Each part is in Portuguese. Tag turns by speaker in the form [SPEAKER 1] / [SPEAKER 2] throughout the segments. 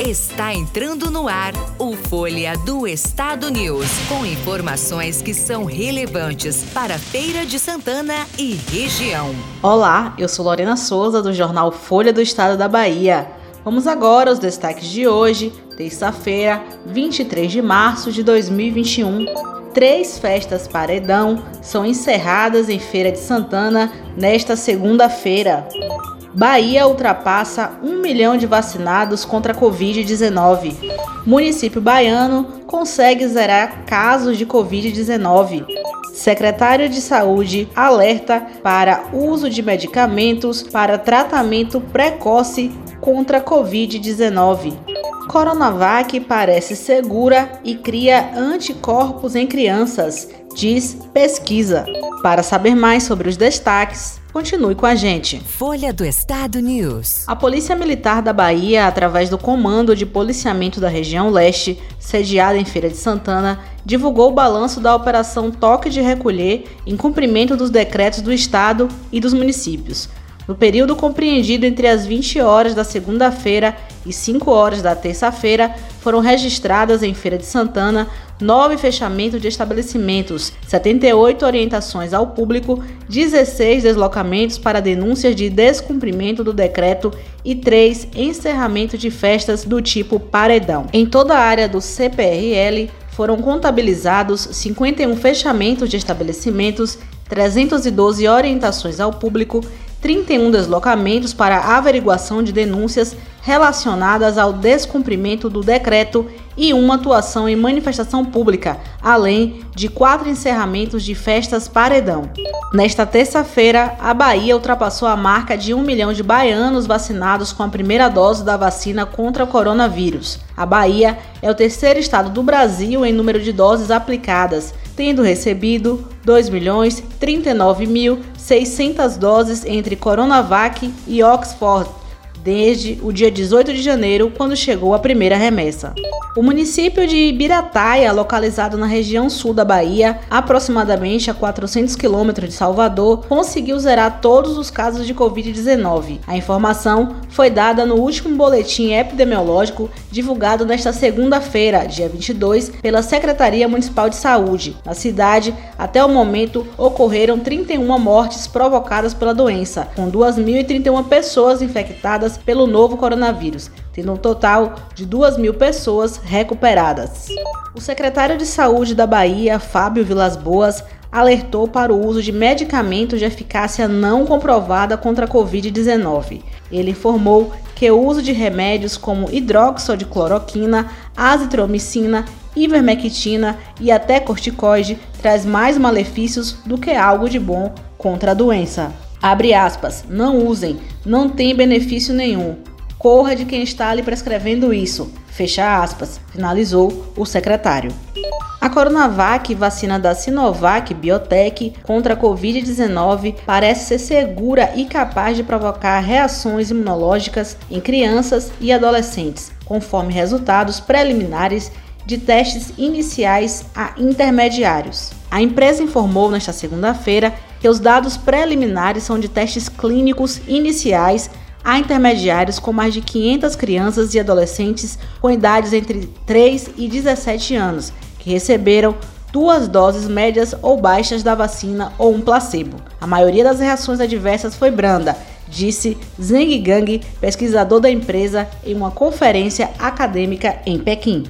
[SPEAKER 1] Está entrando no ar o Folha do Estado News, com informações que são relevantes para Feira de Santana e região.
[SPEAKER 2] Olá, eu sou Lorena Souza do jornal Folha do Estado da Bahia. Vamos agora aos destaques de hoje, terça-feira, 23 de março de 2021. Três festas paredão são encerradas em Feira de Santana nesta segunda-feira. Bahia ultrapassa 1 milhão de vacinados contra a Covid-19. Município baiano consegue zerar casos de Covid-19. Secretário de Saúde alerta para uso de medicamentos para tratamento precoce contra a Covid-19. Coronavac parece segura e cria anticorpos em crianças, diz pesquisa. Para saber mais sobre os destaques, Continue com a gente.
[SPEAKER 1] Folha do Estado News.
[SPEAKER 2] A Polícia Militar da Bahia, através do Comando de Policiamento da Região Leste, sediada em Feira de Santana, divulgou o balanço da Operação Toque de Recolher em cumprimento dos decretos do Estado e dos municípios. No período compreendido entre as 20 horas da segunda-feira e 5 horas da terça-feira, foram registradas em Feira de Santana nove fechamentos de estabelecimentos, 78 orientações ao público, 16 deslocamentos para denúncias de descumprimento do decreto e 3 encerramentos de festas do tipo paredão. Em toda a área do CPRL, foram contabilizados 51 fechamentos de estabelecimentos, 312 orientações ao público 31 deslocamentos para averiguação de denúncias relacionadas ao descumprimento do decreto e uma atuação em manifestação pública, além de quatro encerramentos de festas paredão. Nesta terça-feira, a Bahia ultrapassou a marca de um milhão de baianos vacinados com a primeira dose da vacina contra o coronavírus. A Bahia é o terceiro estado do Brasil em número de doses aplicadas, tendo recebido 2.039.600 doses entre Coronavac e Oxford desde o dia 18 de janeiro, quando chegou a primeira remessa. O município de Ibirataia, localizado na região sul da Bahia, aproximadamente a 400 quilômetros de Salvador, conseguiu zerar todos os casos de Covid-19. A informação foi dada no último boletim epidemiológico divulgado nesta segunda-feira, dia 22, pela Secretaria Municipal de Saúde. Na cidade, até o momento, ocorreram 31 mortes provocadas pela doença, com 2.031 pessoas infectadas pelo novo coronavírus, tendo um total de 2 mil pessoas recuperadas. O secretário de Saúde da Bahia, Fábio Vilas Boas, alertou para o uso de medicamentos de eficácia não comprovada contra a Covid-19. Ele informou que o uso de remédios como hidroxicloroquina, azitromicina, ivermectina e até corticoide traz mais malefícios do que algo de bom contra a doença. Abre aspas, não usem, não tem benefício nenhum. Corra de quem está lhe prescrevendo isso. Fecha aspas, finalizou o secretário. A Coronavac, vacina da Sinovac Biotech contra a Covid-19, parece ser segura e capaz de provocar reações imunológicas em crianças e adolescentes, conforme resultados preliminares de testes iniciais a intermediários. A empresa informou nesta segunda-feira que os dados preliminares são de testes clínicos iniciais a intermediários com mais de 500 crianças e adolescentes com idades entre 3 e 17 anos, que receberam duas doses médias ou baixas da vacina ou um placebo. A maioria das reações adversas foi branda, disse Zeng Gang, pesquisador da empresa, em uma conferência acadêmica em Pequim.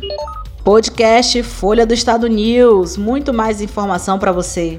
[SPEAKER 2] Podcast Folha do Estado News. Muito mais informação para você.